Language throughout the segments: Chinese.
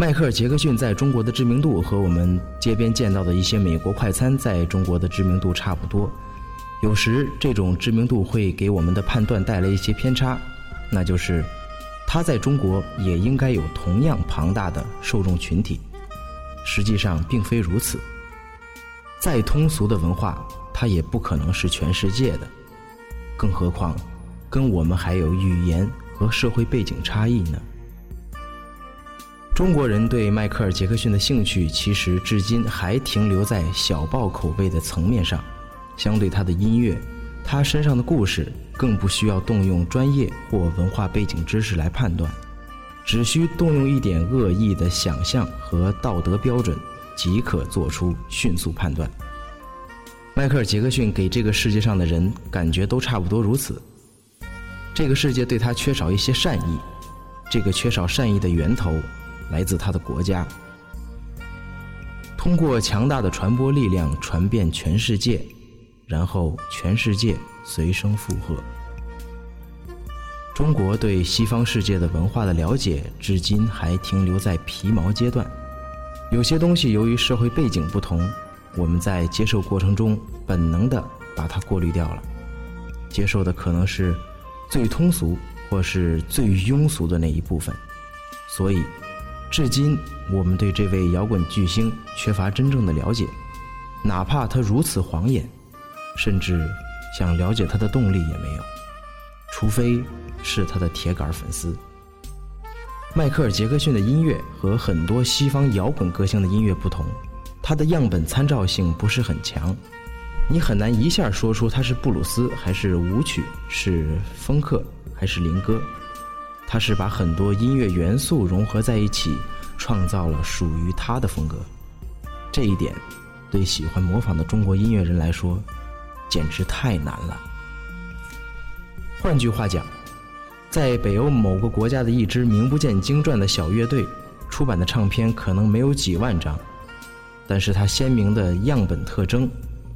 迈克尔·杰克逊在中国的知名度和我们街边见到的一些美国快餐在中国的知名度差不多。有时这种知名度会给我们的判断带来一些偏差，那就是他在中国也应该有同样庞大的受众群体。实际上并非如此。再通俗的文化，它也不可能是全世界的，更何况跟我们还有语言和社会背景差异呢？中国人对迈克尔·杰克逊的兴趣，其实至今还停留在小报口味的层面上。相对他的音乐，他身上的故事，更不需要动用专业或文化背景知识来判断，只需动用一点恶意的想象和道德标准，即可做出迅速判断。迈克尔·杰克逊给这个世界上的人感觉都差不多如此。这个世界对他缺少一些善意，这个缺少善意的源头。来自他的国家，通过强大的传播力量传遍全世界，然后全世界随声附和。中国对西方世界的文化的了解，至今还停留在皮毛阶段。有些东西由于社会背景不同，我们在接受过程中本能的把它过滤掉了，接受的可能是最通俗或是最庸俗的那一部分，所以。至今，我们对这位摇滚巨星缺乏真正的了解，哪怕他如此晃眼，甚至想了解他的动力也没有，除非是他的铁杆粉丝。迈克尔·杰克逊的音乐和很多西方摇滚歌星的音乐不同，他的样本参照性不是很强，你很难一下说出他是布鲁斯还是舞曲，是风克还是灵歌。他是把很多音乐元素融合在一起，创造了属于他的风格。这一点，对喜欢模仿的中国音乐人来说，简直太难了。换句话讲，在北欧某个国家的一支名不见经传的小乐队，出版的唱片可能没有几万张，但是它鲜明的样本特征，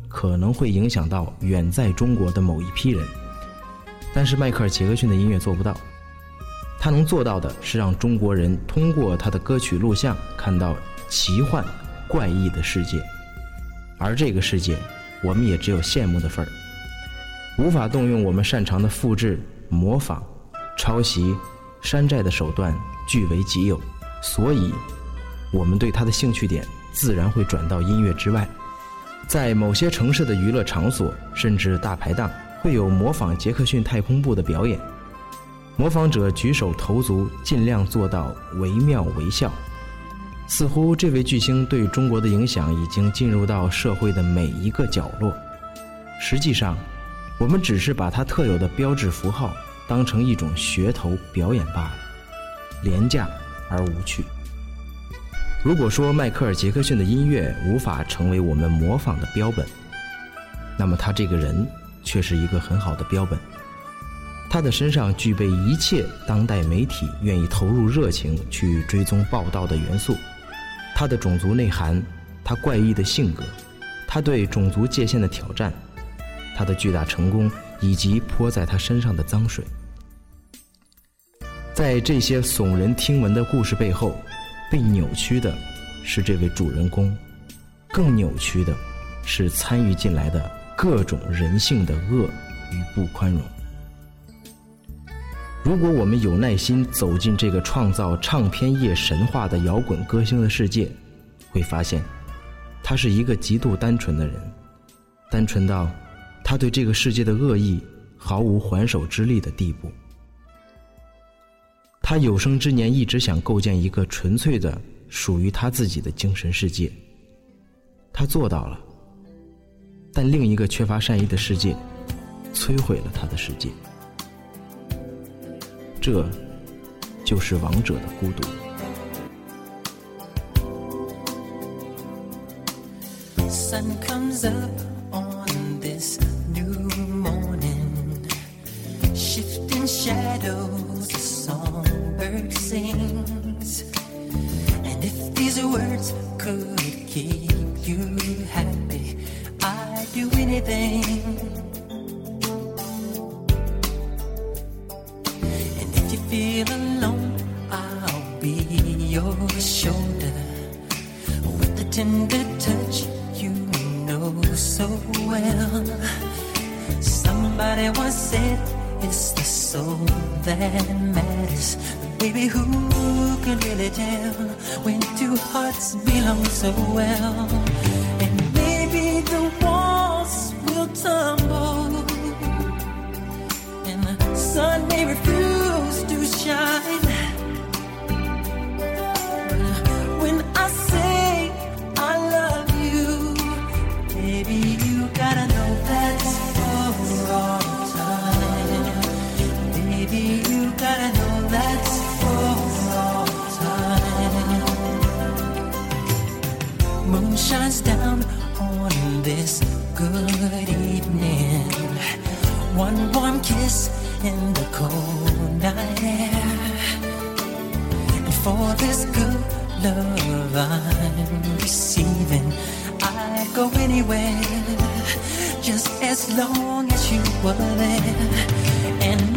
可能会影响到远在中国的某一批人。但是迈克尔·杰克逊的音乐做不到。他能做到的是让中国人通过他的歌曲录像看到奇幻、怪异的世界，而这个世界，我们也只有羡慕的份儿，无法动用我们擅长的复制、模仿、抄袭、山寨的手段据为己有，所以，我们对他的兴趣点自然会转到音乐之外，在某些城市的娱乐场所，甚至大排档，会有模仿杰克逊太空步的表演。模仿者举手投足尽量做到惟妙惟肖，似乎这位巨星对中国的影响已经进入到社会的每一个角落。实际上，我们只是把他特有的标志符号当成一种噱头表演罢了，廉价而无趣。如果说迈克尔·杰克逊的音乐无法成为我们模仿的标本，那么他这个人却是一个很好的标本。他的身上具备一切当代媒体愿意投入热情去追踪报道的元素，他的种族内涵，他怪异的性格，他对种族界限的挑战，他的巨大成功以及泼在他身上的脏水，在这些耸人听闻的故事背后，被扭曲的是这位主人公，更扭曲的是参与进来的各种人性的恶与不宽容。如果我们有耐心走进这个创造唱片业神话的摇滚歌星的世界，会发现，他是一个极度单纯的人，单纯到他对这个世界的恶意毫无还手之力的地步。他有生之年一直想构建一个纯粹的属于他自己的精神世界，他做到了，但另一个缺乏善意的世界，摧毁了他的世界。这就是王者的孤独。Sun comes up on this new morning, shifting shadows, a songbird sings. And if these words could keep you happy, I'd do anything. Feel alone, I'll be your shoulder. With a tender touch you know so well. Somebody once said it's the soul that matters. But baby, who can really tell when two hearts belong so well? One warm kiss in the cold night air. And for this good love I'm receiving, I'd go anywhere just as long as you were there. And